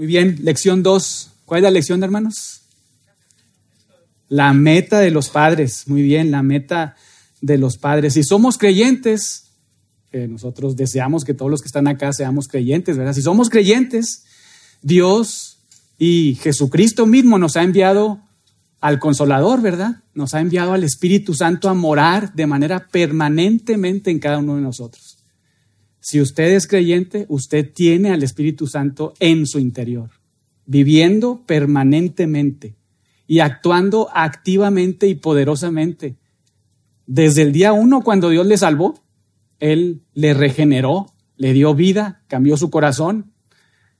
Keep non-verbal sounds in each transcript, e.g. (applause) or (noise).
Muy bien, lección 2. ¿Cuál es la lección, hermanos? La meta de los padres. Muy bien, la meta de los padres. Si somos creyentes, nosotros deseamos que todos los que están acá seamos creyentes, ¿verdad? Si somos creyentes, Dios y Jesucristo mismo nos ha enviado al Consolador, ¿verdad? Nos ha enviado al Espíritu Santo a morar de manera permanentemente en cada uno de nosotros. Si usted es creyente, usted tiene al Espíritu Santo en su interior, viviendo permanentemente y actuando activamente y poderosamente. Desde el día uno, cuando Dios le salvó, Él le regeneró, le dio vida, cambió su corazón,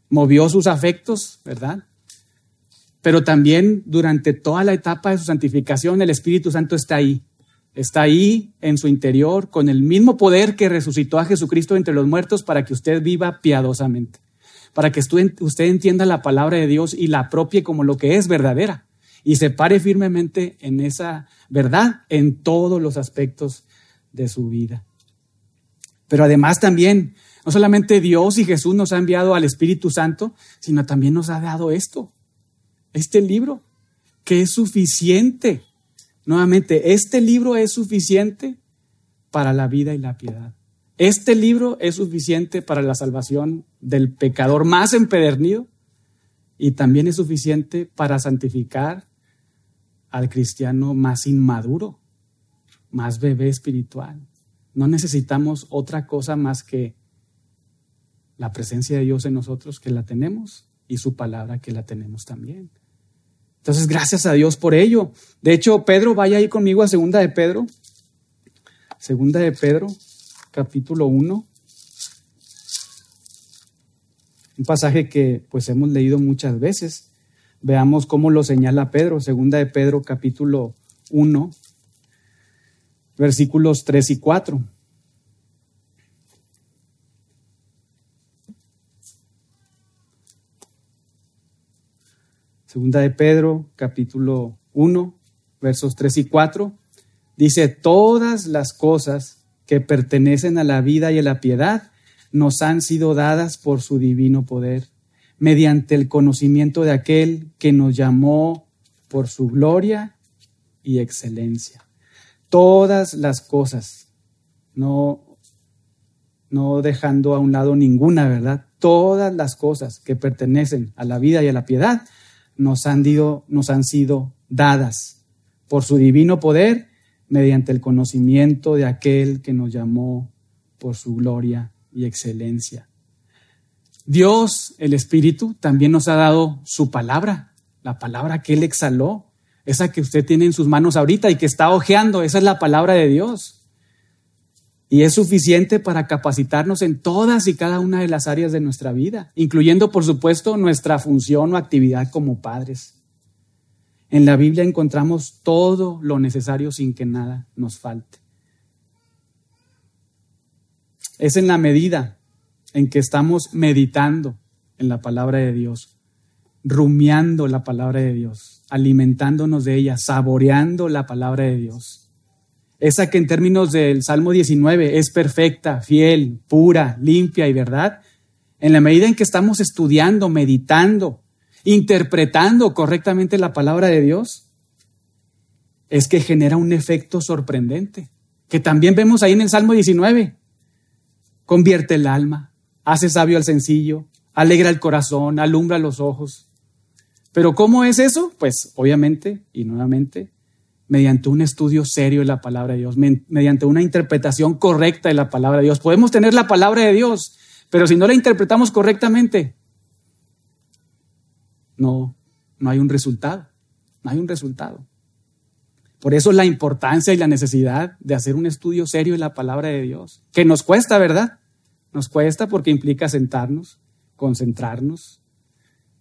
movió sus afectos, ¿verdad? Pero también durante toda la etapa de su santificación, el Espíritu Santo está ahí. Está ahí en su interior con el mismo poder que resucitó a Jesucristo entre los muertos para que usted viva piadosamente, para que usted entienda la palabra de Dios y la apropie como lo que es verdadera y se pare firmemente en esa verdad en todos los aspectos de su vida. Pero además también, no solamente Dios y Jesús nos ha enviado al Espíritu Santo, sino también nos ha dado esto, este libro, que es suficiente. Nuevamente, este libro es suficiente para la vida y la piedad. Este libro es suficiente para la salvación del pecador más empedernido y también es suficiente para santificar al cristiano más inmaduro, más bebé espiritual. No necesitamos otra cosa más que la presencia de Dios en nosotros que la tenemos y su palabra que la tenemos también. Entonces, gracias a Dios por ello. De hecho, Pedro, vaya ahí conmigo a Segunda de Pedro. Segunda de Pedro, capítulo 1. Un pasaje que pues hemos leído muchas veces. Veamos cómo lo señala Pedro. Segunda de Pedro, capítulo 1, versículos 3 y 4. Segunda de Pedro, capítulo 1, versos 3 y 4, dice, todas las cosas que pertenecen a la vida y a la piedad nos han sido dadas por su divino poder, mediante el conocimiento de aquel que nos llamó por su gloria y excelencia. Todas las cosas, no, no dejando a un lado ninguna, ¿verdad? Todas las cosas que pertenecen a la vida y a la piedad nos han, nos han sido dadas por su divino poder mediante el conocimiento de aquel que nos llamó por su gloria y excelencia. Dios, el Espíritu, también nos ha dado su palabra, la palabra que Él exhaló, esa que usted tiene en sus manos ahorita y que está hojeando, esa es la palabra de Dios. Y es suficiente para capacitarnos en todas y cada una de las áreas de nuestra vida, incluyendo, por supuesto, nuestra función o actividad como padres. En la Biblia encontramos todo lo necesario sin que nada nos falte. Es en la medida en que estamos meditando en la palabra de Dios, rumiando la palabra de Dios, alimentándonos de ella, saboreando la palabra de Dios, esa que en términos del Salmo 19 es perfecta, fiel, pura, limpia y verdad, en la medida en que estamos estudiando, meditando, interpretando correctamente la palabra de Dios, es que genera un efecto sorprendente, que también vemos ahí en el Salmo 19. Convierte el alma, hace sabio al sencillo, alegra el corazón, alumbra los ojos. Pero ¿cómo es eso? Pues obviamente y nuevamente mediante un estudio serio de la palabra de Dios, mediante una interpretación correcta de la palabra de Dios. Podemos tener la palabra de Dios, pero si no la interpretamos correctamente, no, no hay un resultado, no hay un resultado. Por eso la importancia y la necesidad de hacer un estudio serio de la palabra de Dios, que nos cuesta, ¿verdad? Nos cuesta porque implica sentarnos, concentrarnos,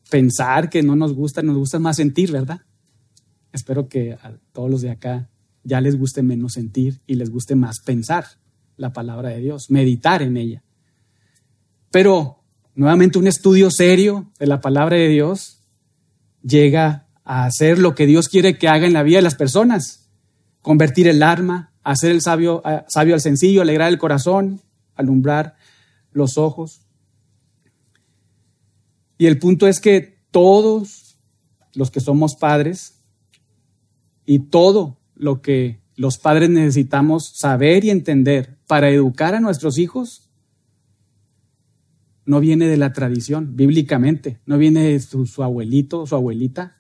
pensar que no nos gusta, nos gusta más sentir, ¿verdad? Espero que a todos los de acá ya les guste menos sentir y les guste más pensar la palabra de Dios, meditar en ella. Pero nuevamente un estudio serio de la palabra de Dios llega a hacer lo que Dios quiere que haga en la vida de las personas, convertir el arma, hacer el sabio, sabio al sencillo, alegrar el corazón, alumbrar los ojos. Y el punto es que todos los que somos padres y todo lo que los padres necesitamos saber y entender para educar a nuestros hijos no viene de la tradición, bíblicamente, no viene de su, abuelito su abuelita,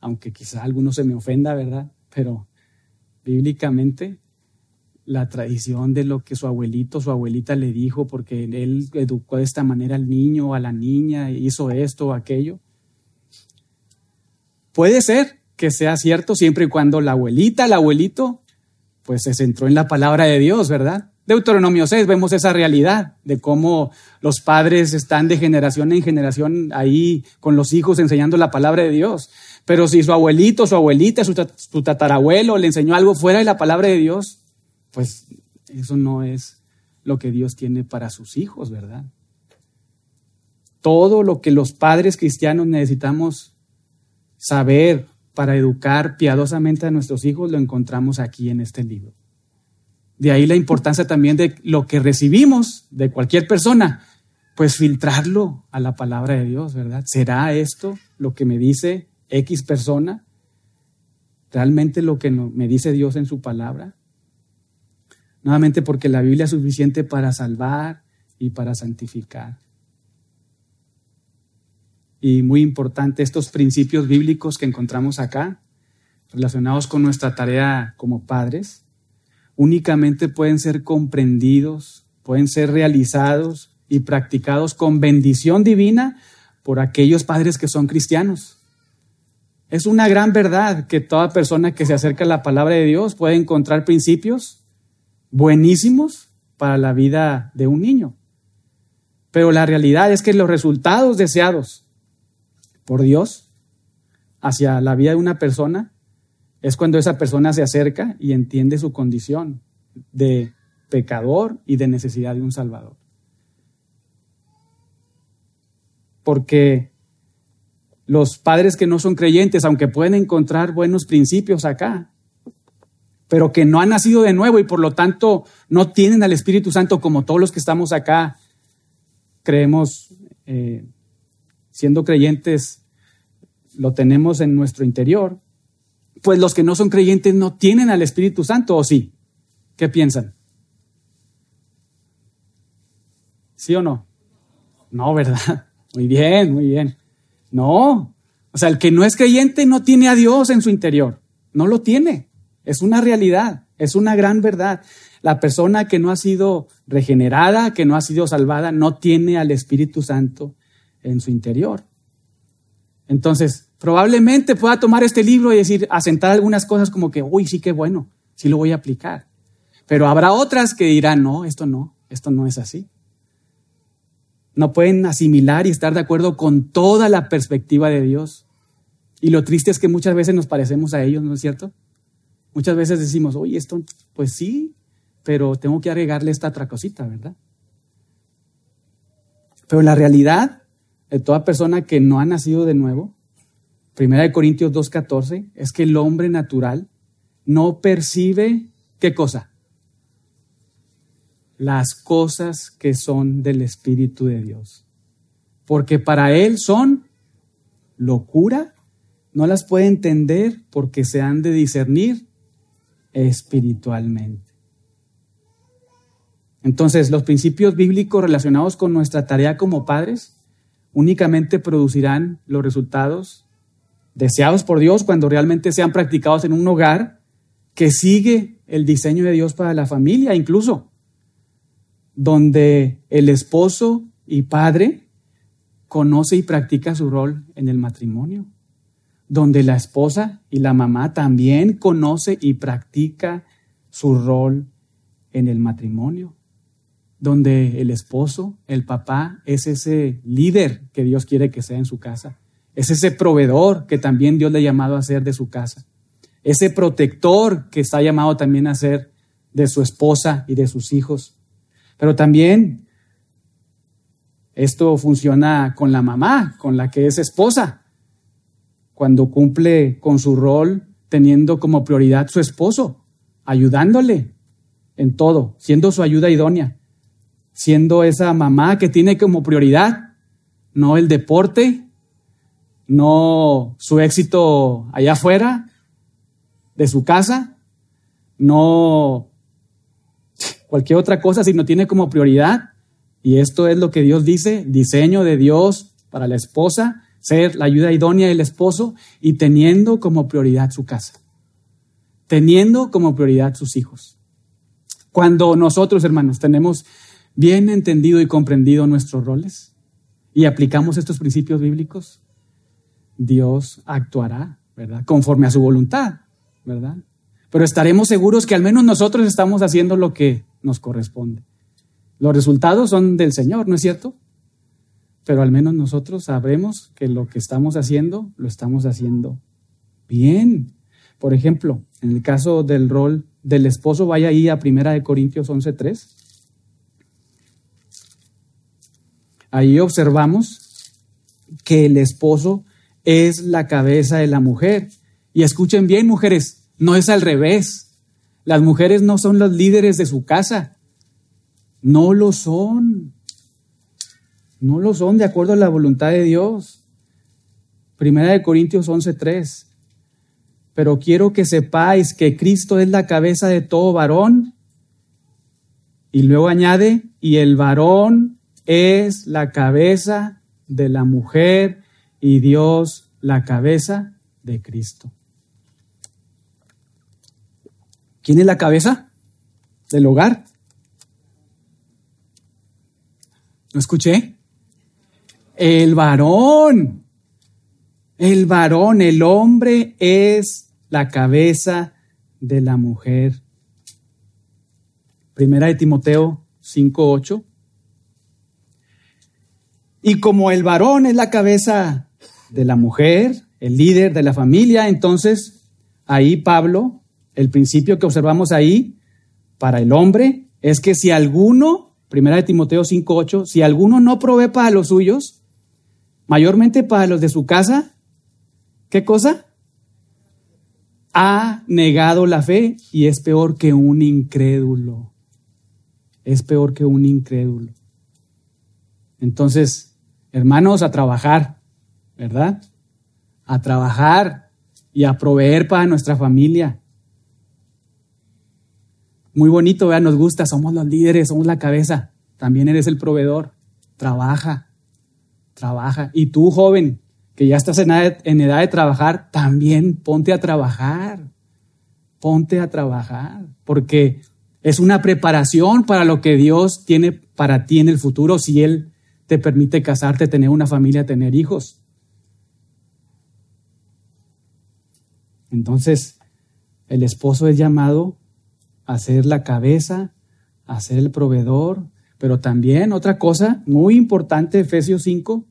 aunque quizá alguno se me ofenda, ¿verdad? Pero bíblicamente la tradición de lo que su abuelito, su abuelita le dijo, porque él educó de esta manera al niño a la niña, hizo esto o aquello. Puede ser que sea cierto siempre y cuando la abuelita, el abuelito, pues se centró en la palabra de Dios, ¿verdad? Deuteronomio 6 vemos esa realidad de cómo los padres están de generación en generación ahí con los hijos enseñando la palabra de Dios. Pero si su abuelito, su abuelita, su tatarabuelo le enseñó algo fuera de la palabra de Dios, pues eso no es lo que Dios tiene para sus hijos, ¿verdad? Todo lo que los padres cristianos necesitamos saber para educar piadosamente a nuestros hijos lo encontramos aquí en este libro. De ahí la importancia también de lo que recibimos de cualquier persona, pues filtrarlo a la palabra de Dios, ¿verdad? ¿Será esto lo que me dice X persona? ¿Realmente lo que me dice Dios en su palabra? Nuevamente porque la Biblia es suficiente para salvar y para santificar. Y muy importante, estos principios bíblicos que encontramos acá, relacionados con nuestra tarea como padres, únicamente pueden ser comprendidos, pueden ser realizados y practicados con bendición divina por aquellos padres que son cristianos. Es una gran verdad que toda persona que se acerca a la palabra de Dios puede encontrar principios buenísimos para la vida de un niño. Pero la realidad es que los resultados deseados por Dios hacia la vida de una persona es cuando esa persona se acerca y entiende su condición de pecador y de necesidad de un Salvador. Porque los padres que no son creyentes, aunque pueden encontrar buenos principios acá, pero que no han nacido de nuevo y por lo tanto no tienen al Espíritu Santo como todos los que estamos acá, creemos, eh, siendo creyentes, lo tenemos en nuestro interior, pues los que no son creyentes no tienen al Espíritu Santo, ¿o sí? ¿Qué piensan? ¿Sí o no? No, ¿verdad? (laughs) Muy bien, muy bien. No. O sea, el que no es creyente no tiene a Dios en su interior. No lo tiene. Es una realidad, es una gran verdad. La persona que no ha sido regenerada, que no ha sido salvada, no tiene al Espíritu Santo en su interior. Entonces, probablemente pueda tomar este libro y decir, asentar algunas cosas como que, uy, sí que bueno, sí lo voy a aplicar. Pero habrá otras que dirán, no, esto no, esto no es así. No pueden asimilar y estar de acuerdo con toda la perspectiva de Dios. Y lo triste es que muchas veces nos parecemos a ellos, ¿no es cierto? Muchas veces decimos, oye, esto, pues sí, pero tengo que agregarle esta otra cosita, ¿verdad? Pero la realidad de toda persona que no ha nacido de nuevo Primera de Corintios 2.14 es que el hombre natural no percibe qué cosa? Las cosas que son del Espíritu de Dios. Porque para él son locura, no las puede entender porque se han de discernir espiritualmente. Entonces, los principios bíblicos relacionados con nuestra tarea como padres únicamente producirán los resultados deseados por Dios cuando realmente sean practicados en un hogar que sigue el diseño de Dios para la familia, incluso donde el esposo y padre conoce y practica su rol en el matrimonio, donde la esposa y la mamá también conoce y practica su rol en el matrimonio, donde el esposo, el papá, es ese líder que Dios quiere que sea en su casa es ese proveedor que también Dios le ha llamado a ser de su casa. Ese protector que está llamado también a ser de su esposa y de sus hijos. Pero también esto funciona con la mamá, con la que es esposa, cuando cumple con su rol teniendo como prioridad su esposo, ayudándole en todo, siendo su ayuda idónea, siendo esa mamá que tiene como prioridad no el deporte, no su éxito allá afuera de su casa, no cualquier otra cosa, sino tiene como prioridad, y esto es lo que Dios dice, diseño de Dios para la esposa, ser la ayuda idónea del esposo y teniendo como prioridad su casa, teniendo como prioridad sus hijos. Cuando nosotros, hermanos, tenemos bien entendido y comprendido nuestros roles y aplicamos estos principios bíblicos, Dios actuará, ¿verdad? Conforme a su voluntad, ¿verdad? Pero estaremos seguros que al menos nosotros estamos haciendo lo que nos corresponde. Los resultados son del Señor, ¿no es cierto? Pero al menos nosotros sabremos que lo que estamos haciendo, lo estamos haciendo bien. Por ejemplo, en el caso del rol del esposo, vaya ahí a Primera de Corintios 11.3. Ahí observamos que el esposo es la cabeza de la mujer. Y escuchen bien, mujeres, no es al revés. Las mujeres no son los líderes de su casa. No lo son. No lo son de acuerdo a la voluntad de Dios. Primera de Corintios 11:3. Pero quiero que sepáis que Cristo es la cabeza de todo varón. Y luego añade, y el varón es la cabeza de la mujer y Dios la cabeza de Cristo. ¿Quién es la cabeza del hogar? ¿No escuché? El varón. El varón, el hombre es la cabeza de la mujer. Primera de Timoteo 5:8. Y como el varón es la cabeza de la mujer, el líder de la familia, entonces ahí Pablo el principio que observamos ahí para el hombre es que si alguno, primera de Timoteo 5:8, si alguno no provee para los suyos, mayormente para los de su casa, ¿qué cosa? Ha negado la fe y es peor que un incrédulo. Es peor que un incrédulo. Entonces, hermanos, a trabajar, ¿verdad? A trabajar y a proveer para nuestra familia muy bonito, vea, nos gusta, somos los líderes, somos la cabeza. También eres el proveedor. Trabaja, trabaja. Y tú, joven, que ya estás en edad de trabajar, también ponte a trabajar. Ponte a trabajar. Porque es una preparación para lo que Dios tiene para ti en el futuro si Él te permite casarte, tener una familia, tener hijos. Entonces, el esposo es llamado a ser la cabeza, a ser el proveedor, pero también otra cosa muy importante, Efesios 5,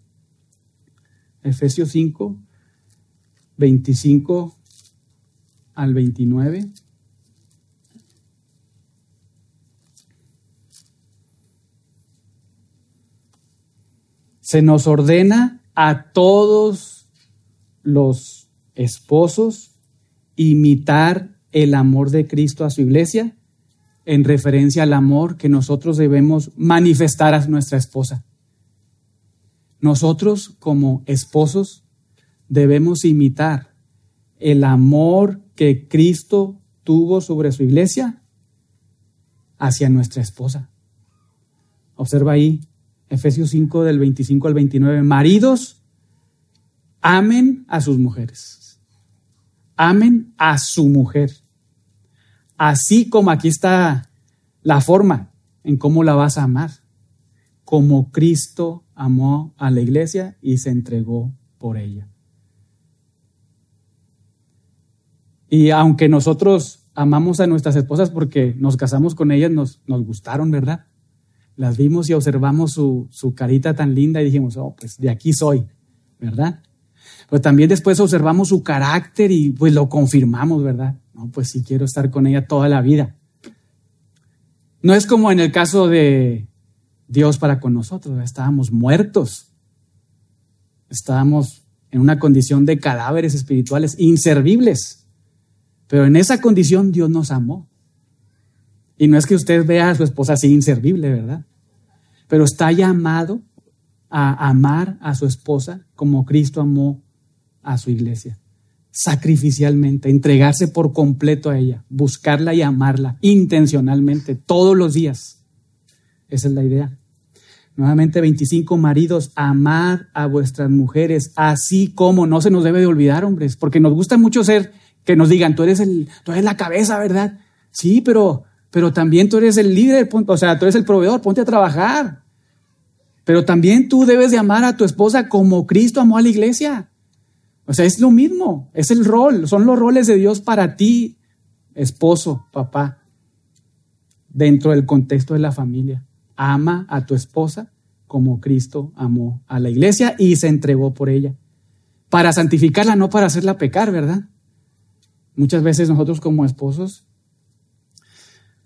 Efesios 5, 25 al 29. Se nos ordena a todos los esposos imitar el amor de Cristo a su iglesia en referencia al amor que nosotros debemos manifestar a nuestra esposa. Nosotros como esposos debemos imitar el amor que Cristo tuvo sobre su iglesia hacia nuestra esposa. Observa ahí Efesios 5 del 25 al 29. Maridos, amen a sus mujeres. Amen a su mujer. Así como aquí está la forma en cómo la vas a amar. Como Cristo amó a la iglesia y se entregó por ella. Y aunque nosotros amamos a nuestras esposas porque nos casamos con ellas, nos, nos gustaron, ¿verdad? Las vimos y observamos su, su carita tan linda y dijimos, oh, pues de aquí soy, ¿verdad? Pero también después observamos su carácter y pues lo confirmamos, ¿verdad? No, pues sí quiero estar con ella toda la vida. No es como en el caso de Dios para con nosotros, estábamos muertos. Estábamos en una condición de cadáveres espirituales inservibles. Pero en esa condición Dios nos amó. Y no es que usted vea a su esposa así inservible, ¿verdad? Pero está llamado a amar a su esposa como Cristo amó a su iglesia, sacrificialmente, entregarse por completo a ella, buscarla y amarla intencionalmente todos los días. Esa es la idea. Nuevamente 25 maridos, amad a vuestras mujeres, así como no se nos debe de olvidar, hombres, porque nos gusta mucho ser que nos digan, tú eres el tú eres la cabeza, ¿verdad? Sí, pero pero también tú eres el líder, o sea, tú eres el proveedor, ponte a trabajar. Pero también tú debes de amar a tu esposa como Cristo amó a la iglesia. O sea, es lo mismo, es el rol, son los roles de Dios para ti, esposo, papá, dentro del contexto de la familia ama a tu esposa como Cristo amó a la iglesia y se entregó por ella. Para santificarla, no para hacerla pecar, ¿verdad? Muchas veces nosotros como esposos,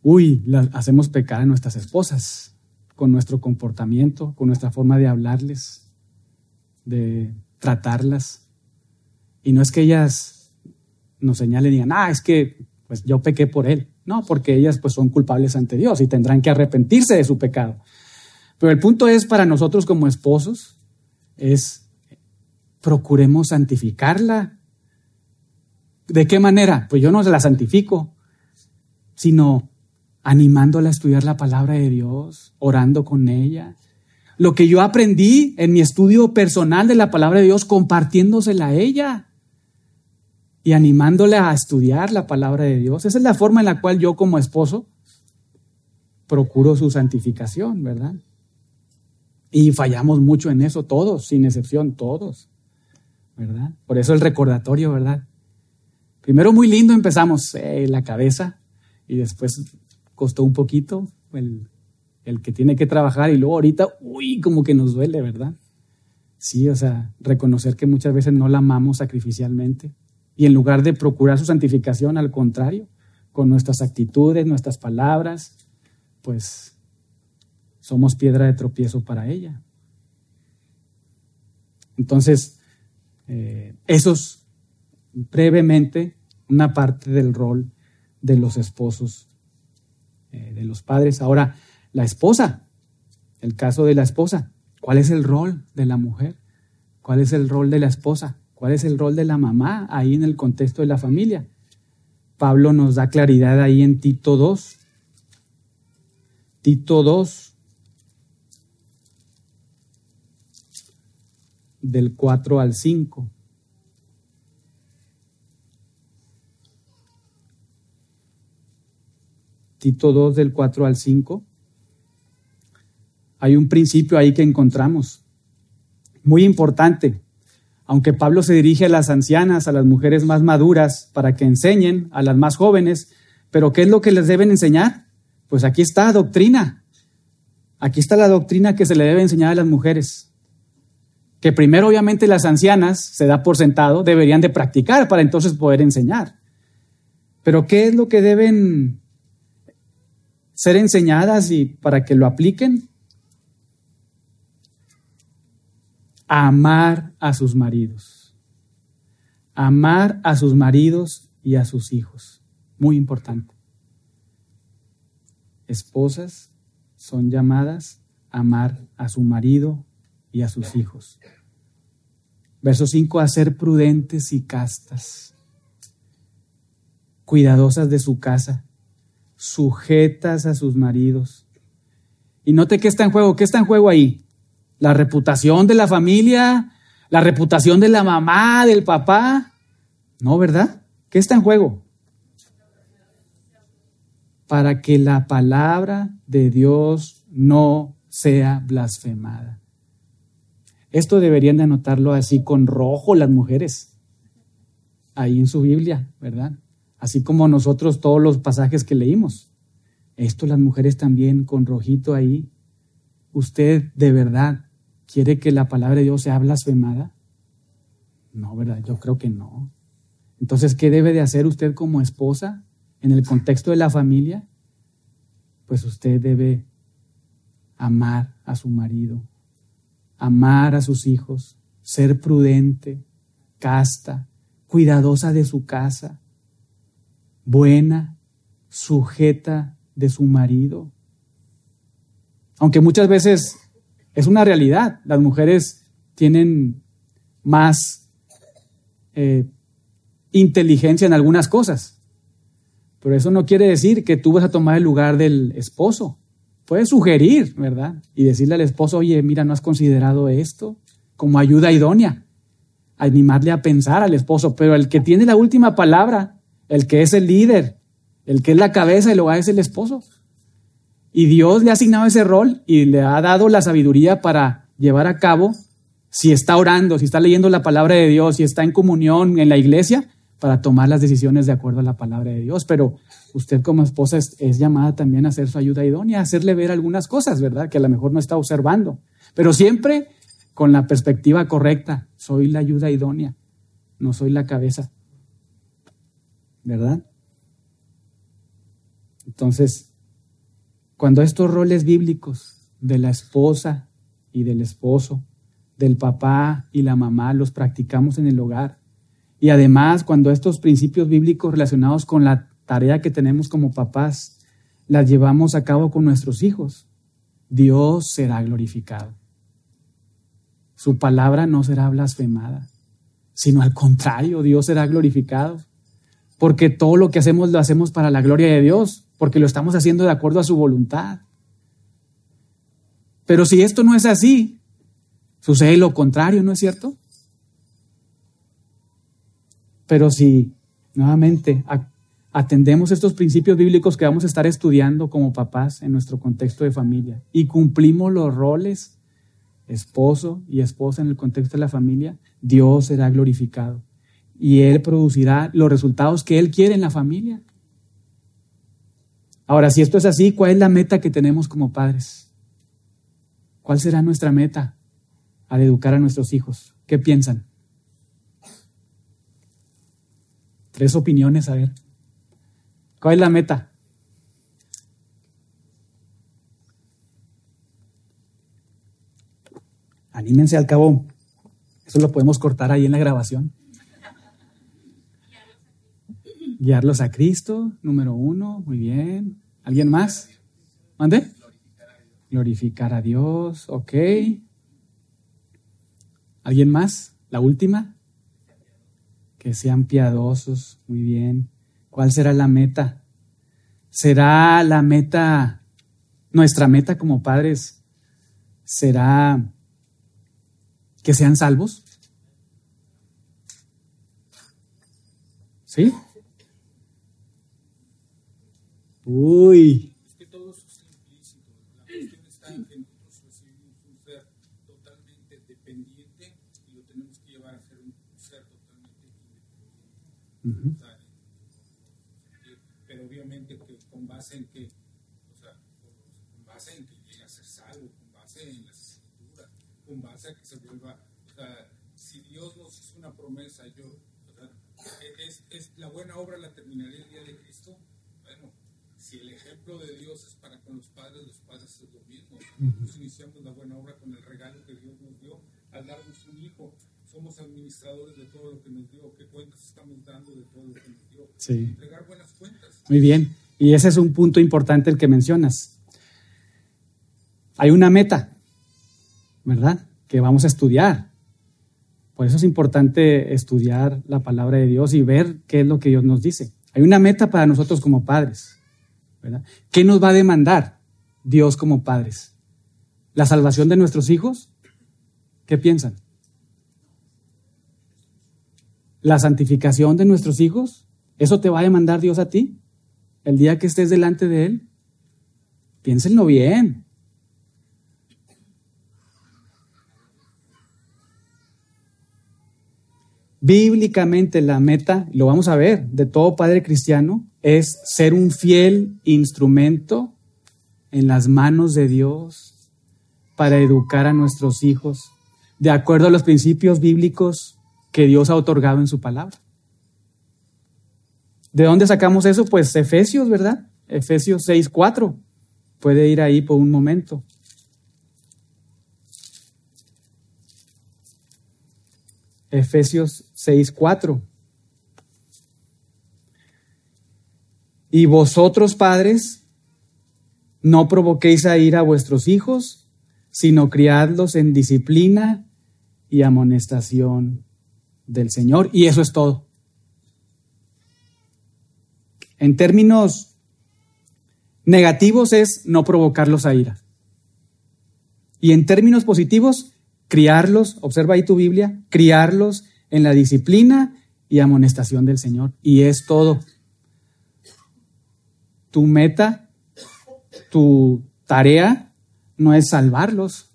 uy, hacemos pecar a nuestras esposas con nuestro comportamiento, con nuestra forma de hablarles, de tratarlas. Y no es que ellas nos señalen y digan, ah, es que pues yo pequé por él. No, porque ellas pues son culpables ante Dios y tendrán que arrepentirse de su pecado. Pero el punto es para nosotros como esposos es procuremos santificarla. ¿De qué manera? Pues yo no se la santifico, sino animándola a estudiar la palabra de Dios, orando con ella. Lo que yo aprendí en mi estudio personal de la palabra de Dios, compartiéndosela a ella y animándole a estudiar la palabra de Dios. Esa es la forma en la cual yo como esposo procuro su santificación, ¿verdad? Y fallamos mucho en eso, todos, sin excepción, todos, ¿verdad? Por eso el recordatorio, ¿verdad? Primero muy lindo empezamos eh, la cabeza y después costó un poquito el, el que tiene que trabajar y luego ahorita, uy, como que nos duele, ¿verdad? Sí, o sea, reconocer que muchas veces no la amamos sacrificialmente y en lugar de procurar su santificación, al contrario, con nuestras actitudes, nuestras palabras, pues somos piedra de tropiezo para ella. Entonces, eh, eso es brevemente una parte del rol de los esposos, eh, de los padres. Ahora, la esposa, el caso de la esposa, ¿cuál es el rol de la mujer? ¿Cuál es el rol de la esposa? ¿Cuál es el rol de la mamá ahí en el contexto de la familia? Pablo nos da claridad ahí en Tito 2. Tito 2, del 4 al 5. Tito 2 del 4 al 5. Hay un principio ahí que encontramos, muy importante aunque Pablo se dirige a las ancianas, a las mujeres más maduras, para que enseñen a las más jóvenes, pero ¿qué es lo que les deben enseñar? Pues aquí está doctrina. Aquí está la doctrina que se le debe enseñar a las mujeres. Que primero obviamente las ancianas, se da por sentado, deberían de practicar para entonces poder enseñar. Pero ¿qué es lo que deben ser enseñadas y para que lo apliquen? amar a sus maridos. Amar a sus maridos y a sus hijos. Muy importante. Esposas son llamadas a amar a su marido y a sus hijos. Verso 5, a ser prudentes y castas, cuidadosas de su casa, sujetas a sus maridos. Y note qué está en juego, qué está en juego ahí la reputación de la familia, la reputación de la mamá, del papá. No, ¿verdad? ¿Qué está en juego? Para que la palabra de Dios no sea blasfemada. Esto deberían de anotarlo así con rojo las mujeres, ahí en su Biblia, ¿verdad? Así como nosotros todos los pasajes que leímos. Esto las mujeres también con rojito ahí. Usted de verdad ¿Quiere que la palabra de Dios sea blasfemada? No, ¿verdad? Yo creo que no. Entonces, ¿qué debe de hacer usted como esposa en el contexto de la familia? Pues usted debe amar a su marido, amar a sus hijos, ser prudente, casta, cuidadosa de su casa, buena, sujeta de su marido. Aunque muchas veces Es una realidad. Las mujeres tienen más eh, inteligencia en algunas cosas. Pero eso no quiere decir que tú vas a tomar el lugar del esposo. Puedes sugerir, ¿verdad? Y decirle al esposo, oye, mira, ¿no has considerado esto? Como ayuda idónea. Animarle a pensar al esposo. Pero el que tiene la última palabra, el que es el líder, el que es la cabeza y lo va es el esposo. Y Dios le ha asignado ese rol y le ha dado la sabiduría para llevar a cabo, si está orando, si está leyendo la palabra de Dios, si está en comunión en la iglesia, para tomar las decisiones de acuerdo a la palabra de Dios. Pero usted como esposa es, llamada también a hacer su ayuda idónea, a hacerle ver algunas cosas, ¿verdad? Que a lo mejor no está observando. Pero siempre con la perspectiva correcta. Soy la ayuda idónea, no soy la cabeza. ¿Verdad? Entonces, cuando estos roles bíblicos de la esposa y del esposo, del papá y la mamá los practicamos en el hogar, y además cuando estos principios bíblicos relacionados con la tarea que tenemos como papás las llevamos a cabo con nuestros hijos, Dios será glorificado. Su palabra no será blasfemada, sino al contrario, Dios será glorificado. Porque todo lo que hacemos lo hacemos para la gloria de Dios, porque lo estamos haciendo de acuerdo a su voluntad. Pero si esto no es así, sucede lo contrario, ¿no es cierto? Pero si nuevamente atendemos estos principios bíblicos que vamos a estar estudiando como papás en nuestro contexto de familia y cumplimos los roles esposo y esposa en el contexto de la familia, Dios será glorificado y Él producirá los resultados que Él quiere en la familia. Ahora, si esto es así, ¿cuál es la meta que tenemos como padres? ¿Cuál será nuestra meta al educar a nuestros hijos? ¿Qué piensan? Tres opiniones, a ver. ¿Cuál es la meta? Anímense al cabo. Eso lo podemos cortar ahí en la grabación. Guiarlos a Cristo, número uno, muy bien. ¿Alguien más? ¿Mande? Glorificar a Dios, ok. ¿Alguien más? ¿La última? Que sean piadosos, muy bien. ¿Cuál será la meta? ¿Será la meta, nuestra meta como padres? ¿Será que sean salvos? ¿Sí? Uy. Es que todo eso es implícito. La cuestión está en que nosotros recibimos un ser totalmente dependiente y lo tenemos que llevar a ser un ser totalmente independiente. Pero obviamente que con base en que, o sea, con base en que llegue a ser salvo, con base en las escrituras, con base a que se vuelva, o sea, si Dios nos hizo una promesa, yo, o sea, es, es la buena obra la terminaré el día de Cristo, si el ejemplo de Dios es para con los padres, los padres es lo mismo. Nosotros iniciamos la buena obra con el regalo que Dios nos dio al darnos un hijo. Somos administradores de todo lo que nos dio. ¿Qué cuentas estamos dando de todo lo que nos dio? Sí. Entregar buenas cuentas. Muy bien. Y ese es un punto importante el que mencionas. Hay una meta, ¿verdad? Que vamos a estudiar. Por eso es importante estudiar la palabra de Dios y ver qué es lo que Dios nos dice. Hay una meta para nosotros como padres. ¿Qué nos va a demandar Dios como padres? ¿La salvación de nuestros hijos? ¿Qué piensan? ¿La santificación de nuestros hijos? ¿Eso te va a demandar Dios a ti? El día que estés delante de Él. Piénsenlo bien. Bíblicamente la meta, lo vamos a ver, de todo padre cristiano es ser un fiel instrumento en las manos de Dios para educar a nuestros hijos de acuerdo a los principios bíblicos que Dios ha otorgado en su palabra. ¿De dónde sacamos eso? Pues Efesios, ¿verdad? Efesios 6.4. Puede ir ahí por un momento. Efesios 6.4. Y vosotros, padres, no provoquéis a ir a vuestros hijos, sino criadlos en disciplina y amonestación del Señor. Y eso es todo. En términos negativos es no provocarlos a ira. Y en términos positivos, criarlos, observa ahí tu Biblia, criarlos en la disciplina y amonestación del Señor. Y es todo. Tu meta, tu tarea no es salvarlos,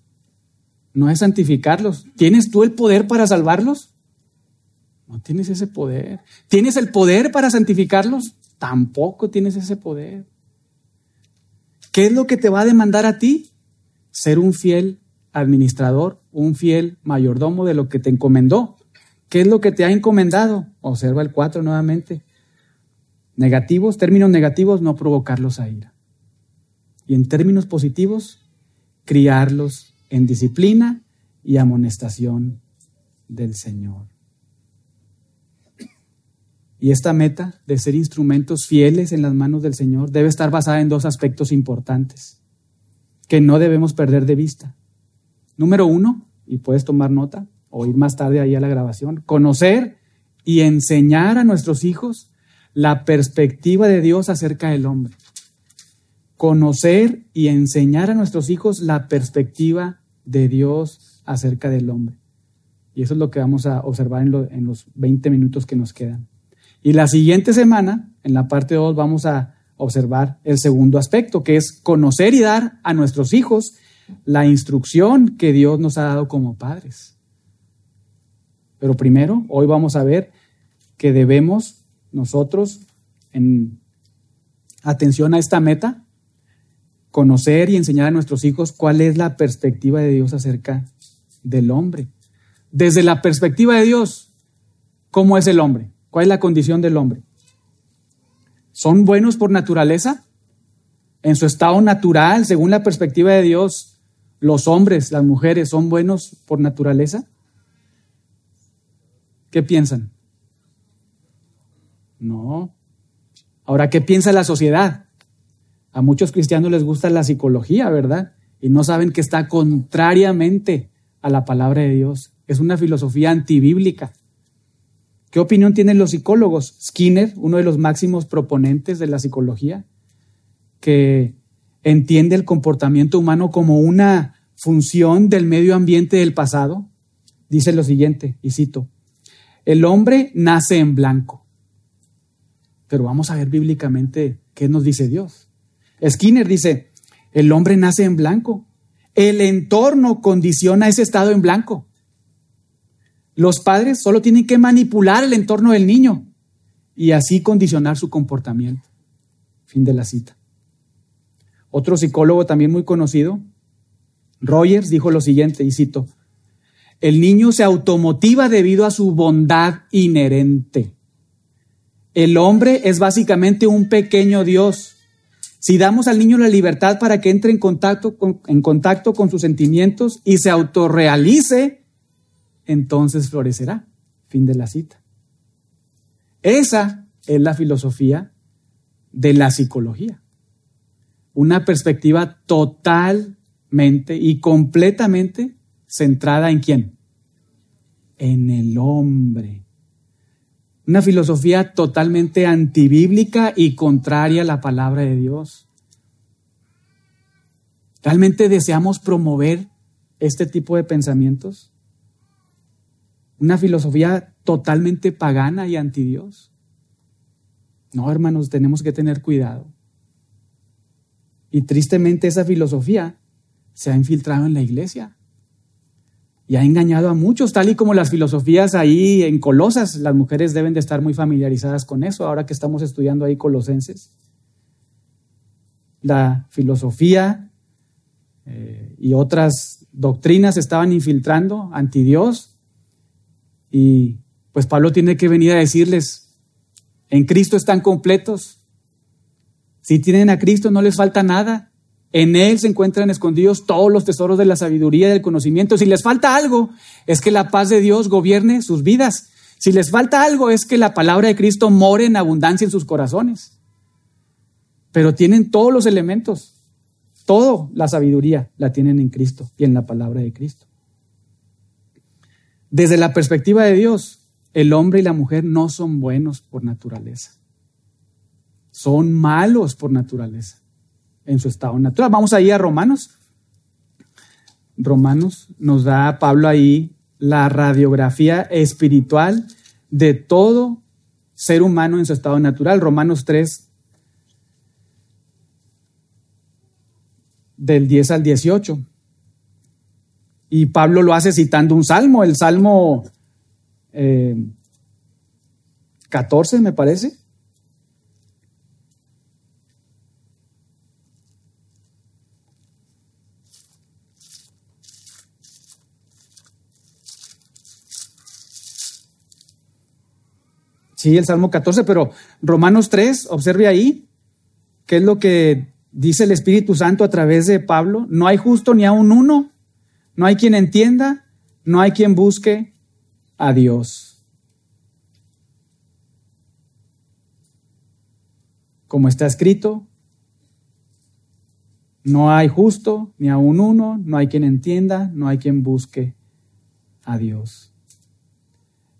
no es santificarlos. ¿Tienes tú el poder para salvarlos? No tienes ese poder. ¿Tienes el poder para santificarlos? Tampoco tienes ese poder. ¿Qué es lo que te va a demandar a ti? Ser un fiel administrador, un fiel mayordomo de lo que te encomendó. ¿Qué es lo que te ha encomendado? Observa el 4 nuevamente. Negativos, términos negativos, no provocarlos a ira. Y en términos positivos, criarlos en disciplina y amonestación del Señor. Y esta meta de ser instrumentos fieles en las manos del Señor debe estar basada en dos aspectos importantes que no debemos perder de vista. Número uno, y puedes tomar nota o ir más tarde ahí a la grabación, conocer y enseñar a nuestros hijos la perspectiva de Dios acerca del hombre conocer y enseñar a nuestros hijos la perspectiva de Dios acerca del hombre. Y eso es lo que vamos a observar en, los 20 minutos que nos quedan. Y la siguiente semana, en la parte 2, vamos a observar el segundo aspecto, que es conocer y dar a nuestros hijos la instrucción que Dios nos ha dado como padres. Pero primero, hoy vamos a ver que debemos nosotros, en atención a esta meta, conocer y enseñar a nuestros hijos cuál es la perspectiva de Dios acerca del hombre. Desde la perspectiva de Dios, ¿cómo es el hombre? ¿Cuál es la condición del hombre? ¿Son buenos por naturaleza? En su estado natural, según la perspectiva de Dios, los hombres, las mujeres, ¿son buenos por naturaleza? ¿Qué piensan? No. Ahora, ¿qué piensa la sociedad? A muchos cristianos les gusta la psicología, ¿verdad? Y no saben que está contrariamente a la palabra de Dios. Es una filosofía antibíblica. ¿Qué opinión tienen los psicólogos? Skinner, uno de los máximos proponentes de la psicología, que entiende el comportamiento humano como una función del medio ambiente del pasado, dice lo siguiente, y cito, el hombre nace en blanco. Pero vamos a ver bíblicamente qué nos dice Dios. Skinner dice, el hombre nace en blanco. El entorno condiciona ese estado en blanco. Los padres solo tienen que manipular el entorno del niño y así condicionar su comportamiento. Fin de la cita. Otro psicólogo también muy conocido, Rogers, dijo lo siguiente, y cito, el niño se automotiva debido a su bondad inherente. El hombre es básicamente un pequeño Dios si damos al niño la libertad para que entre en contacto con, sus sentimientos y se autorrealice, entonces florecerá. Fin de la cita. Esa es la filosofía de la psicología. Una perspectiva totalmente y completamente centrada en quién? En el hombre. Una filosofía totalmente antibíblica y contraria a la palabra de Dios. ¿Realmente deseamos promover este tipo de pensamientos? Una filosofía totalmente pagana y anti Dios. No, hermanos, tenemos que tener cuidado. Y tristemente esa filosofía se ha infiltrado en la iglesia y ha engañado a muchos, tal y como las filosofías ahí en Colosas. Las mujeres deben de estar muy familiarizadas con eso, ahora que estamos estudiando ahí Colosenses. La filosofía eh, y otras doctrinas estaban infiltrando anti Dios y pues Pablo tiene que venir a decirles, en Cristo están completos. Si tienen a Cristo no les falta nada. En Él se encuentran escondidos todos los tesoros de la sabiduría y del conocimiento. Si les falta algo, es que la paz de Dios gobierne sus vidas. Si les falta algo, es que la palabra de Cristo more en abundancia en sus corazones. Pero tienen todos los elementos. todo, la sabiduría, la tienen en Cristo y en la palabra de Cristo. Desde la perspectiva de Dios, el hombre y la mujer no son buenos por naturaleza. Son malos por naturaleza, en su estado natural. Vamos ahí a Romanos. Romanos nos da Pablo ahí la radiografía espiritual de todo ser humano en su estado natural. Romanos 3, del 10 al 18. Y Pablo lo hace citando un salmo, el salmo 14, eh, me parece. Sí, el Salmo 14, pero Romanos 3, observe ahí, ¿qué es lo que dice el Espíritu Santo a través de Pablo? No hay justo ni a un uno, no hay quien entienda, no hay quien busque a Dios. Como está escrito, no hay justo ni a un uno, no hay quien entienda, no hay quien busque a Dios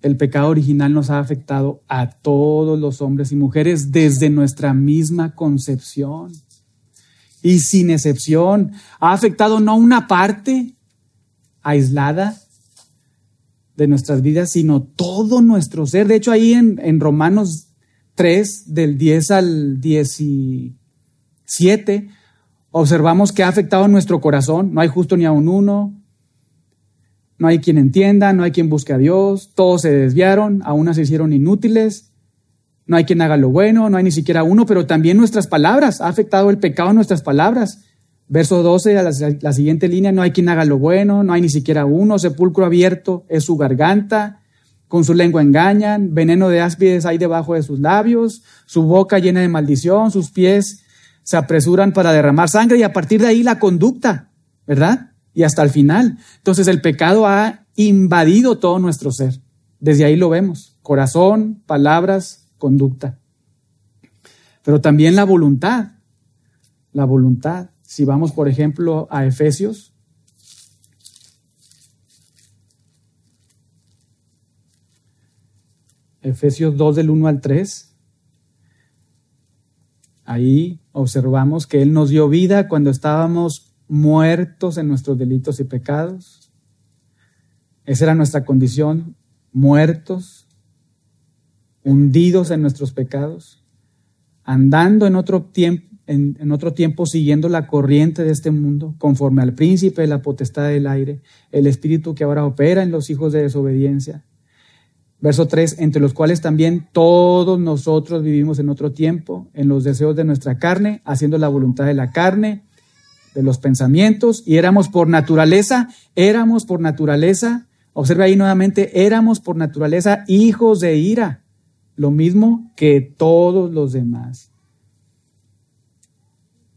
el pecado original nos ha afectado a todos los hombres y mujeres desde nuestra misma concepción. Y sin excepción, ha afectado no una parte aislada de nuestras vidas, sino todo nuestro ser. De hecho, ahí en, Romanos 3, del 10 al 17, observamos que ha afectado nuestro corazón. No hay justo ni a un uno, no hay quien entienda, no hay quien busque a Dios, todos se desviaron, a unas se hicieron inútiles, no hay quien haga lo bueno, no hay ni siquiera uno, pero también nuestras palabras, ha afectado el pecado nuestras palabras. Verso 12, a la, siguiente línea, no hay quien haga lo bueno, no hay ni siquiera uno, sepulcro abierto es su garganta, con su lengua engañan, veneno de áspides hay debajo de sus labios, su boca llena de maldición, sus pies se apresuran para derramar sangre y a partir de ahí la conducta, ¿verdad? Y hasta el final. Entonces el pecado ha invadido todo nuestro ser. Desde ahí lo vemos. Corazón, palabras, conducta. Pero también la voluntad. La voluntad. Si vamos, por ejemplo, a Efesios. Efesios 2 del 1 al 3. Ahí observamos que Él nos dio vida cuando estábamos muertos en nuestros delitos y pecados. Esa era nuestra condición, muertos, hundidos en nuestros pecados, andando en otro tiempo, en, otro tiempo siguiendo la corriente de este mundo, conforme al príncipe de la potestad del aire, el espíritu que ahora opera en los hijos de desobediencia. Verso 3, entre los cuales también todos nosotros vivimos en otro tiempo, en los deseos de nuestra carne, haciendo la voluntad de la carne de los pensamientos y éramos por naturaleza, éramos por naturaleza, observe ahí nuevamente, éramos por naturaleza hijos de ira, lo mismo que todos los demás.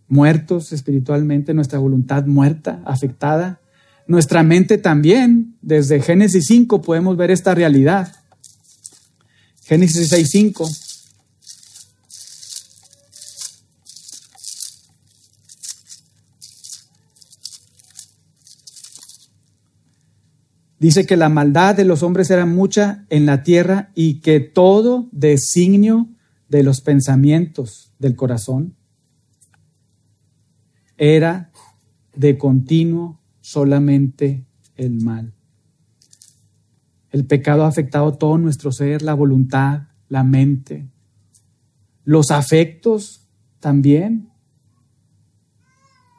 Muertos espiritualmente, nuestra voluntad muerta, afectada, nuestra mente también, desde Génesis 5 podemos ver esta realidad. Génesis 6, 5. Dice que la maldad de los hombres era mucha en la tierra y que todo designio de los pensamientos del corazón era de continuo solamente el mal. El pecado ha afectado todo nuestro ser, la voluntad, la mente, los afectos también.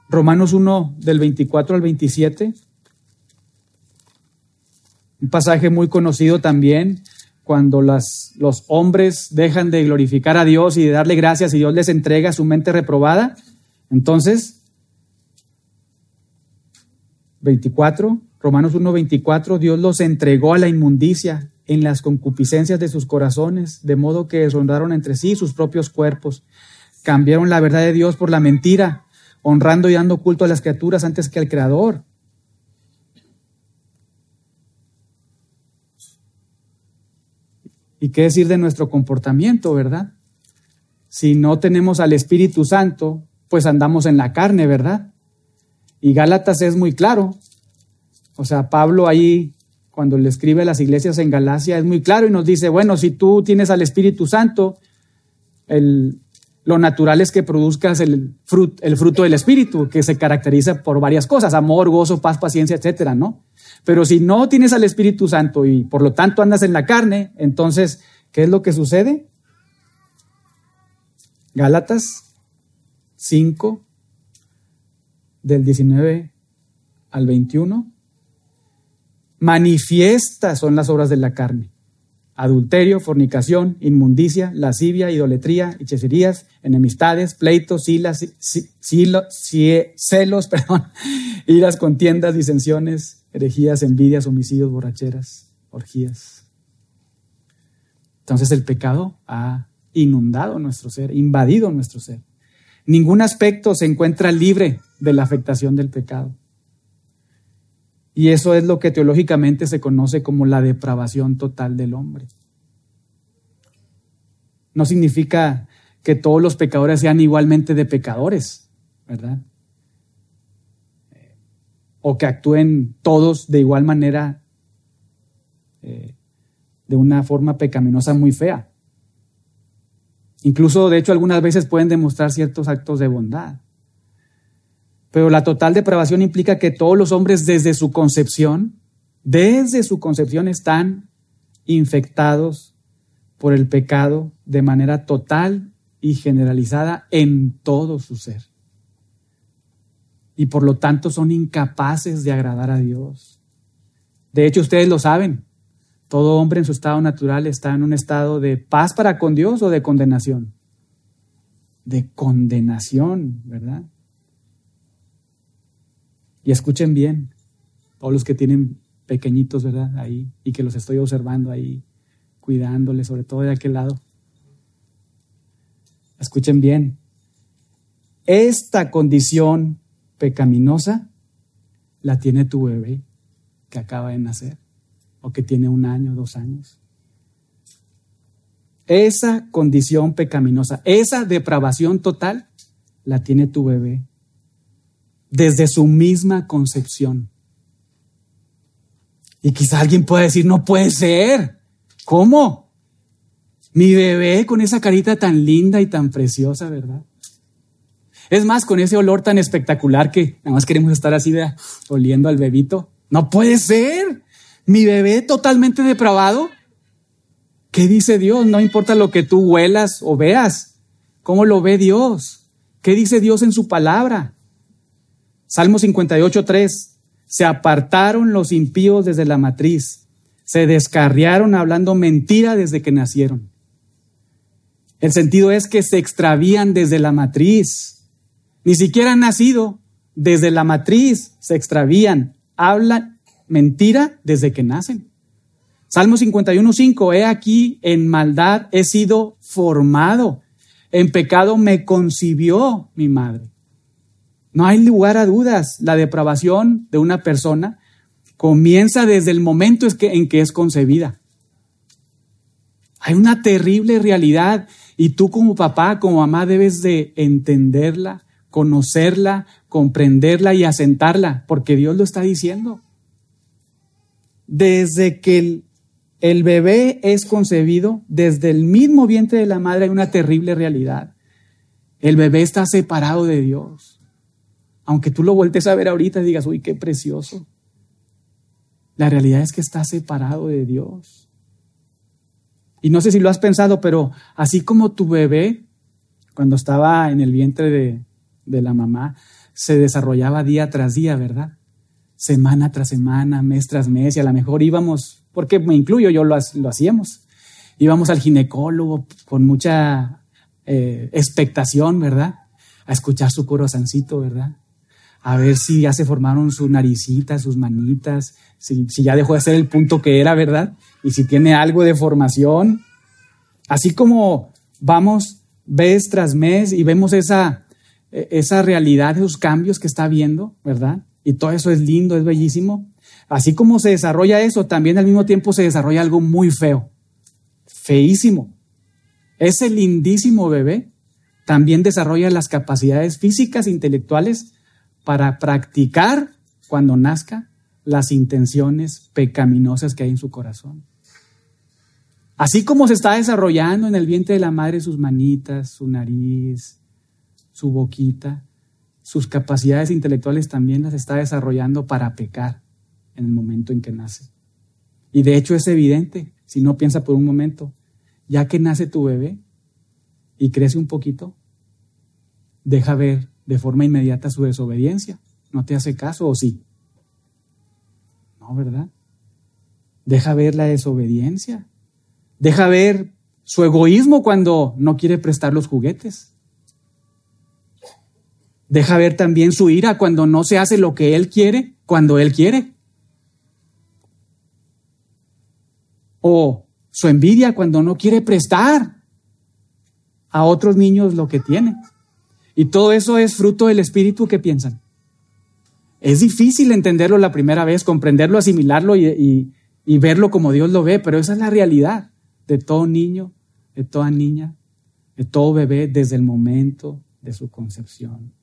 Romanos 1 del 24 al 27 un pasaje muy conocido también, cuando los hombres dejan de glorificar a Dios y de darle gracias y Dios les entrega su mente reprobada. Entonces, 24, Romanos 1, 24, Dios los entregó a la inmundicia en las concupiscencias de sus corazones, de modo que deshonraron entre sí sus propios cuerpos. Cambiaron la verdad de Dios por la mentira, honrando y dando culto a las criaturas antes que al Creador ¿Y qué decir de nuestro comportamiento, verdad? Si no tenemos al Espíritu Santo, pues andamos en la carne, ¿verdad? Y Gálatas es muy claro. O sea, Pablo ahí, cuando le escribe a las iglesias en Galacia, es muy claro y nos dice, bueno, si tú tienes al Espíritu Santo, el, lo natural es que produzcas el, el fruto del Espíritu, que se caracteriza por varias cosas, amor, gozo, paz, paciencia, etcétera, ¿no? Pero si no tienes al Espíritu Santo y por lo tanto andas en la carne, entonces, ¿qué es lo que sucede? Gálatas 5, del 19 al 21. Manifiestas son las obras de la carne adulterio, fornicación, inmundicia, lascivia, idolatría, hechicerías, enemistades, pleitos, silas, celos, (laughs) perdón, iras, contiendas, disensiones, herejías, envidias, homicidios, borracheras, orgías. Entonces el pecado ha inundado nuestro ser, invadido nuestro ser. Ningún aspecto se encuentra libre de la afectación del pecado. Y eso es lo que teológicamente se conoce como la depravación total del hombre. No significa que todos los pecadores sean igualmente de pecadores, ¿verdad? O que actúen todos de igual manera, eh, de una forma pecaminosa muy fea. Incluso, de hecho, algunas veces pueden demostrar ciertos actos de bondad. Pero la total depravación implica que todos los hombres desde su concepción, desde su concepción están infectados por el pecado de manera total y generalizada en todo su ser. Y por lo tanto son incapaces de agradar a Dios. De hecho, ustedes lo saben, todo hombre en su estado natural está en un estado de paz para con Dios o de condenación. De condenación, ¿verdad? Y escuchen bien, todos los que tienen pequeñitos, ¿verdad? Ahí, y que los estoy observando ahí, cuidándoles, sobre todo de aquel lado. Escuchen bien, esta condición pecaminosa la tiene tu bebé que acaba de nacer o que tiene un año, dos años. Esa condición pecaminosa, esa depravación total, la tiene tu bebé desde su misma concepción. Y quizá alguien pueda decir, no puede ser. ¿Cómo? Mi bebé con esa carita tan linda y tan preciosa, ¿verdad? Es más, con ese olor tan espectacular que nada más queremos estar así, oliendo al bebito. No puede ser. Mi bebé totalmente depravado. ¿Qué dice Dios? No importa lo que tú huelas o veas. ¿Cómo lo ve Dios? ¿Qué dice Dios en su palabra? Salmo 58, 3. Se apartaron los impíos desde la matriz. Se descarriaron hablando mentira desde que nacieron. El sentido es que se extravían desde la matriz. Ni siquiera han nacido. Desde la matriz se extravían. Hablan mentira desde que nacen. Salmo 51, 5. He aquí, en maldad he sido formado. En pecado me concibió mi madre. No hay lugar a dudas. La depravación de una persona comienza desde el momento en que es concebida. Hay una terrible realidad y tú como papá, como mamá, debes de entenderla, conocerla, comprenderla y asentarla, porque Dios lo está diciendo. Desde que el, el bebé es concebido, desde el mismo vientre de la madre hay una terrible realidad. El bebé está separado de Dios. Aunque tú lo vueltes a ver ahorita y digas, uy, qué precioso. La realidad es que está separado de Dios. Y no sé si lo has pensado, pero así como tu bebé, cuando estaba en el vientre de, de la mamá, se desarrollaba día tras día, ¿verdad? Semana tras semana, mes tras mes, y a lo mejor íbamos, porque me incluyo, yo lo, lo hacíamos, íbamos al ginecólogo con mucha eh, expectación, ¿verdad? A escuchar su corazoncito, ¿verdad? A ver si ya se formaron su naricita, sus manitas, si, ya dejó de ser el punto que era, ¿verdad? Y si tiene algo de formación. Así como vamos vez tras mes y vemos esa, e, esa realidad, esos cambios que está viendo, ¿verdad? Y todo eso es lindo, es bellísimo. Así como se desarrolla eso, también al mismo tiempo se desarrolla algo muy feo, feísimo. Ese lindísimo bebé también desarrolla las capacidades físicas intelectuales para practicar cuando nazca las intenciones pecaminosas que hay en su corazón. Así como se está desarrollando en el vientre de la madre sus manitas, su nariz, su boquita, sus capacidades intelectuales también las está desarrollando para pecar en el momento en que nace. Y de hecho es evidente, si no piensa por un momento, ya que nace tu bebé y crece un poquito, deja ver de forma inmediata su desobediencia. No te hace caso o sí. No, ¿verdad? Deja ver la desobediencia. Deja ver su egoísmo cuando no quiere prestar los juguetes. Deja ver también su ira cuando no se hace lo que él quiere, cuando él quiere. O su envidia cuando no quiere prestar a otros niños lo que tiene. Y todo eso es fruto del espíritu que piensan. Es difícil entenderlo la primera vez, comprenderlo, asimilarlo y, verlo como Dios lo ve, pero esa es la realidad de todo niño, de toda niña, de todo bebé desde el momento de su concepción.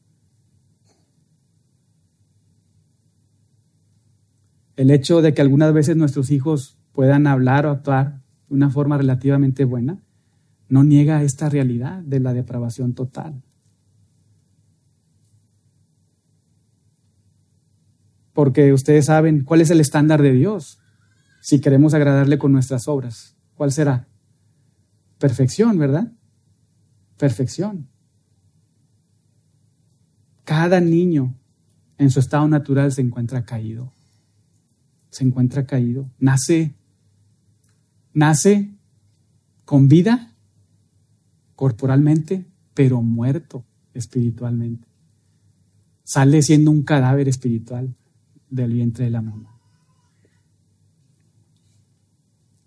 El hecho de que algunas veces nuestros hijos puedan hablar o actuar de una forma relativamente buena no niega esta realidad de la depravación total. Porque ustedes saben cuál es el estándar de Dios si queremos agradarle con nuestras obras. ¿Cuál será? Perfección, ¿verdad? Perfección. Cada niño en su estado natural se encuentra caído. Se encuentra caído. Nace, nace con vida corporalmente, pero muerto espiritualmente. Sale siendo un cadáver espiritual del vientre de la mamá.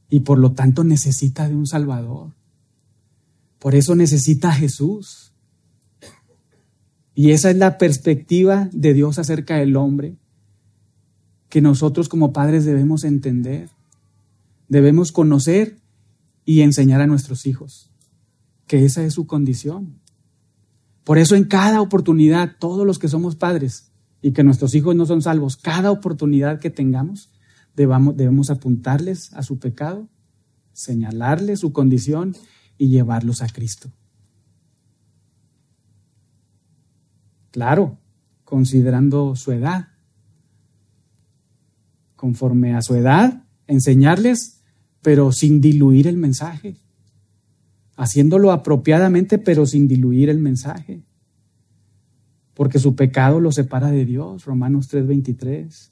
Y por lo tanto necesita de un Salvador. Por eso necesita a Jesús. Y esa es la perspectiva de Dios acerca del hombre que nosotros como padres debemos entender. Debemos conocer y enseñar a nuestros hijos que esa es su condición. Por eso en cada oportunidad, todos los que somos padres y que nuestros hijos no son salvos, cada oportunidad que tengamos, debamos, debemos apuntarles a su pecado, señalarles su condición y llevarlos a Cristo. Claro, considerando su edad. Conforme a su edad, enseñarles, pero sin diluir el mensaje haciéndolo apropiadamente, pero sin diluir el mensaje. Porque su pecado lo separa de Dios, Romanos 3:23.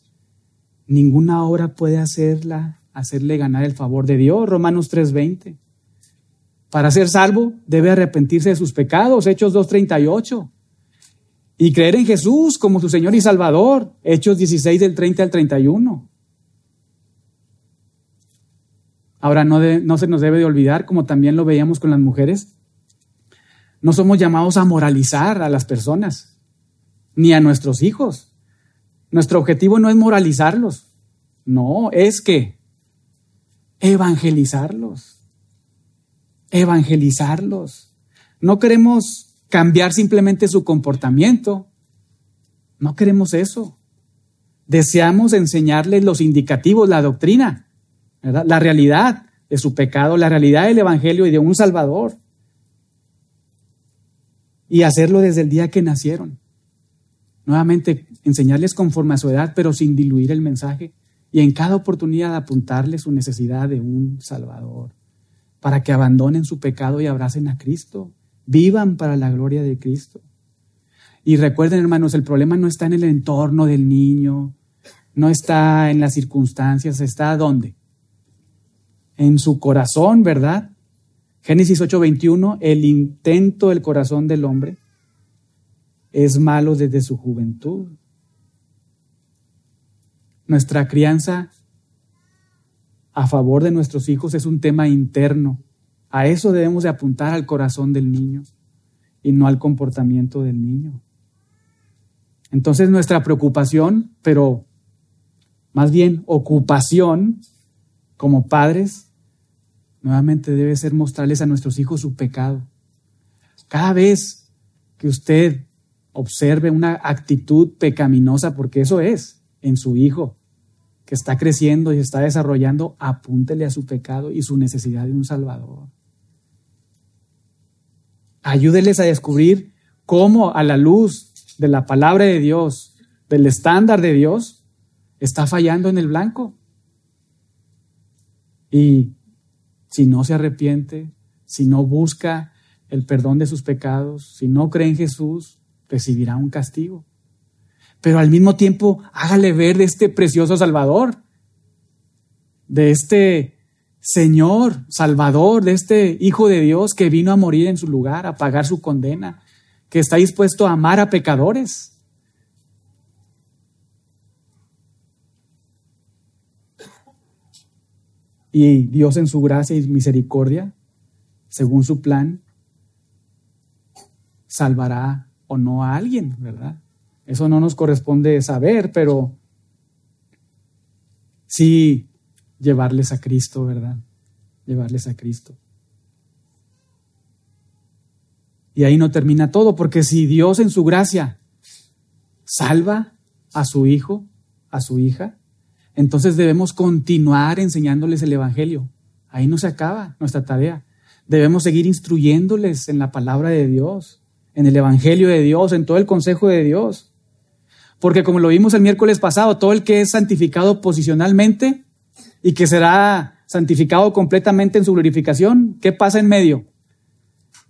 Ninguna obra puede hacerla, hacerle ganar el favor de Dios, Romanos 3:20. Para ser salvo debe arrepentirse de sus pecados, Hechos 2:38. Y creer en Jesús como su Señor y Salvador, Hechos 16 del 30 al 31. Ahora, no, no se nos debe de olvidar, como también lo veíamos con las mujeres, no somos llamados a moralizar a las personas, ni a nuestros hijos. Nuestro objetivo no es moralizarlos, no, es que evangelizarlos, evangelizarlos. No queremos cambiar simplemente su comportamiento, no queremos eso. Deseamos enseñarles los indicativos, la doctrina, la realidad de su pecado, la realidad del Evangelio y de un Salvador. Y hacerlo desde el día que nacieron. Nuevamente, enseñarles conforme a su edad, pero sin diluir el mensaje. Y en cada oportunidad apuntarles su necesidad de un Salvador. Para que abandonen su pecado y abracen a Cristo. Vivan para la gloria de Cristo. Y recuerden, hermanos, el problema no está en el entorno del niño, no está en las circunstancias, está ¿dónde? en su corazón, ¿verdad? Génesis 8:21, el intento del corazón del hombre es malo desde su juventud. Nuestra crianza a favor de nuestros hijos es un tema interno. A eso debemos de apuntar al corazón del niño y no al comportamiento del niño. Entonces nuestra preocupación, pero más bien ocupación como padres, nuevamente debe ser mostrarles a nuestros hijos su pecado. Cada vez que usted observe una actitud pecaminosa, porque eso es en su hijo, que está creciendo y está desarrollando, apúntele a su pecado y su necesidad de un Salvador. Ayúdeles a descubrir cómo a la luz de la palabra de Dios, del estándar de Dios, está fallando en el blanco. Y si no se arrepiente, si no busca el perdón de sus pecados, si no cree en Jesús, recibirá un castigo. Pero al mismo tiempo, hágale ver de este precioso Salvador, de este Señor, Salvador, de este Hijo de Dios que vino a morir en su lugar, a pagar su condena, que está dispuesto a amar a pecadores. Y Dios en su gracia y misericordia, según su plan, salvará o no a alguien, ¿verdad? Eso no nos corresponde saber, pero sí llevarles a Cristo, ¿verdad? Llevarles a Cristo. Y ahí no termina todo, porque si Dios en su gracia salva a su hijo, a su hija, entonces debemos continuar enseñándoles el Evangelio. Ahí no se acaba nuestra tarea. Debemos seguir instruyéndoles en la palabra de Dios, en el Evangelio de Dios, en todo el consejo de Dios. Porque como lo vimos el miércoles pasado, todo el que es santificado posicionalmente y que será santificado completamente en su glorificación, ¿qué pasa en medio?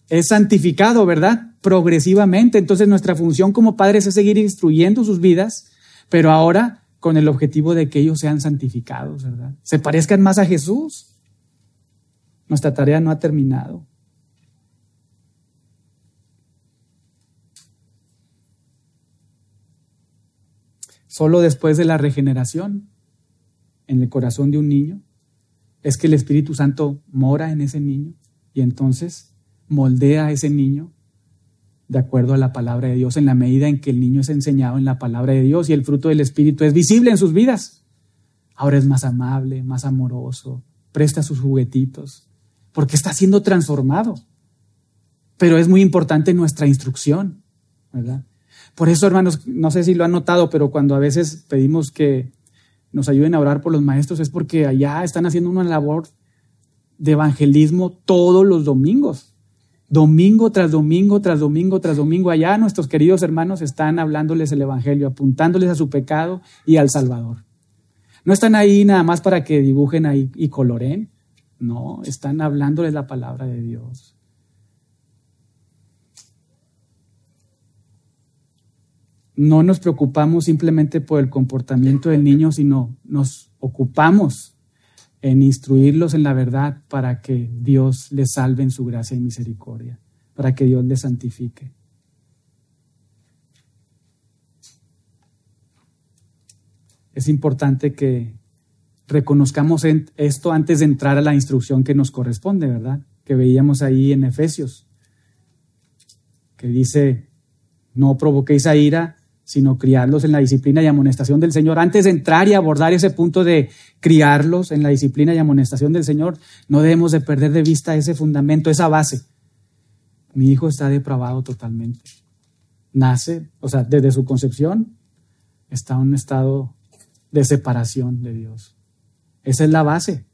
Es santificado, ¿verdad? Progresivamente. Entonces nuestra función como padres es seguir instruyendo sus vidas, pero ahora con el objetivo de que ellos sean santificados, ¿verdad? Se parezcan más a Jesús. Nuestra tarea no ha terminado. Solo después de la regeneración en el corazón de un niño es que el Espíritu Santo mora en ese niño y entonces moldea a ese niño de acuerdo a la palabra de Dios en la medida en que el niño es enseñado en la palabra de Dios y el fruto del Espíritu es visible en sus vidas. Ahora es más amable, más amoroso, presta sus juguetitos, porque está siendo transformado. Pero es muy importante nuestra instrucción, ¿verdad? Por eso, hermanos, no sé si lo han notado, pero cuando a veces pedimos que nos ayuden a orar por los maestros es porque allá están haciendo una labor de evangelismo todos los domingos. Domingo tras domingo, tras domingo, tras domingo, allá nuestros queridos hermanos están hablándoles el Evangelio, apuntándoles a su pecado y al Salvador. No están ahí nada más para que dibujen ahí y coloren, no, están hablándoles la palabra de Dios. No nos preocupamos simplemente por el comportamiento del niño, sino nos ocupamos en instruirlos en la verdad para que Dios les salve en su gracia y misericordia, para que Dios les santifique. Es importante que reconozcamos esto antes de entrar a la instrucción que nos corresponde, ¿verdad? Que veíamos ahí en Efesios, que dice, no provoquéis a ira, sino criarlos en la disciplina y amonestación del Señor. Antes de entrar y abordar ese punto de criarlos en la disciplina y amonestación del Señor, no debemos de perder de vista ese fundamento, esa base. Mi hijo está depravado totalmente. Nace, o sea, desde su concepción, está en un estado de separación de Dios. Esa es la base.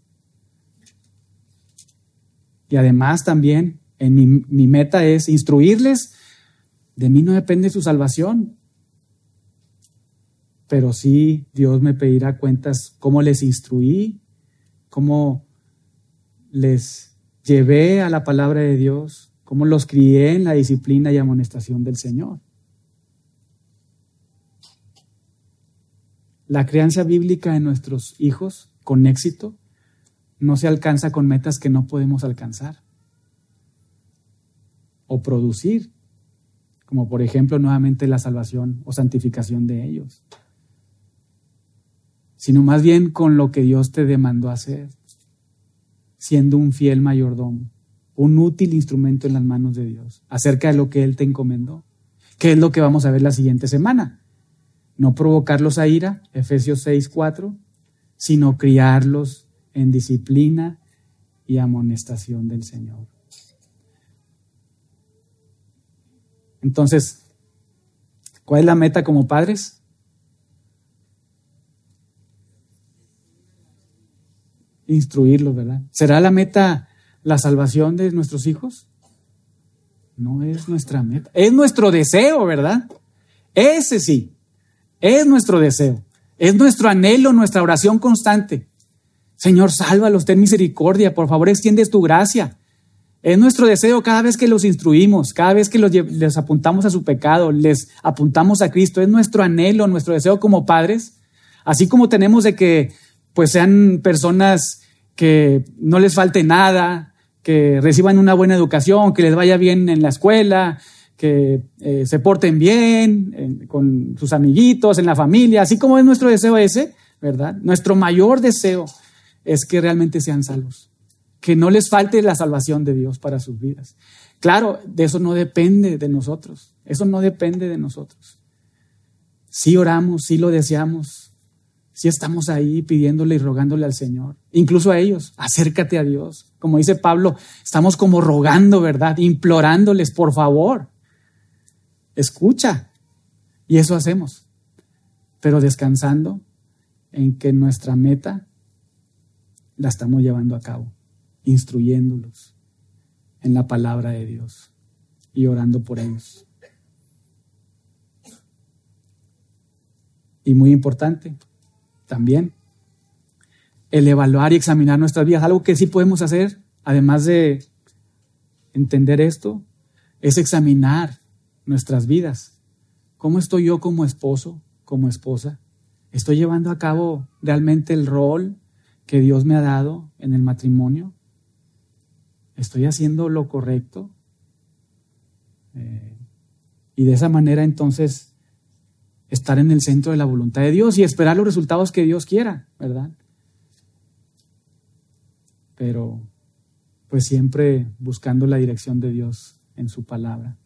Y además también mi, mi meta es instruirles. De mí no depende su salvación pero sí Dios me pedirá cuentas cómo les instruí, cómo les llevé a la palabra de Dios, cómo los crié en la disciplina y amonestación del Señor. La crianza bíblica de nuestros hijos con éxito no se alcanza con metas que no podemos alcanzar o producir, como por ejemplo nuevamente la salvación o santificación de ellos sino más bien con lo que Dios te demandó hacer, siendo un fiel mayordomo, un útil instrumento en las manos de Dios, acerca de lo que Él te encomendó, que es lo que vamos a ver la siguiente semana. No provocarlos a ira, Efesios 6, 4, sino criarlos en disciplina y amonestación del Señor. Entonces, ¿Cuál es la meta como padres? Instruirlos, ¿verdad? ¿Será la meta la salvación de nuestros hijos? No es nuestra meta. Es nuestro deseo, ¿verdad? Ese sí. Es nuestro deseo. Es nuestro anhelo, nuestra oración constante. Señor, sálvalos, ten misericordia, por favor, extiendes tu gracia. Es nuestro deseo cada vez que los instruimos, cada vez que los, les apuntamos a su pecado, les apuntamos a Cristo. Es nuestro anhelo, nuestro deseo como padres. Así como tenemos de que pues sean personas que no les falte nada, que reciban una buena educación, que les vaya bien en la escuela, que eh, se porten bien con sus amiguitos, en la familia, así como es nuestro deseo ese, ¿verdad? Nuestro mayor deseo es que realmente sean salvos, que no les falte la salvación de Dios para sus vidas. Claro, de eso no depende de nosotros, eso no depende de nosotros. Sí oramos, sí lo deseamos, sí estamos ahí pidiéndole y rogándole al Señor, incluso a ellos, acércate a Dios. Como dice Pablo, estamos como rogando, ¿verdad? Implorándoles, por favor, escucha. Y eso hacemos, pero descansando en que nuestra meta la estamos llevando a cabo, instruyéndolos en la palabra de Dios y orando por ellos. Y muy importante también, el evaluar y examinar nuestras vidas. Algo que sí podemos hacer, además de entender esto, es examinar nuestras vidas. ¿Cómo estoy yo como esposo, como esposa? ¿Estoy llevando a cabo realmente el rol que Dios me ha dado en el matrimonio? ¿Estoy haciendo lo correcto? Eh, y de esa manera entonces estar en el centro de la voluntad de Dios y esperar los resultados que Dios quiera, ¿verdad? Pero pues siempre buscando la dirección de Dios en su palabra.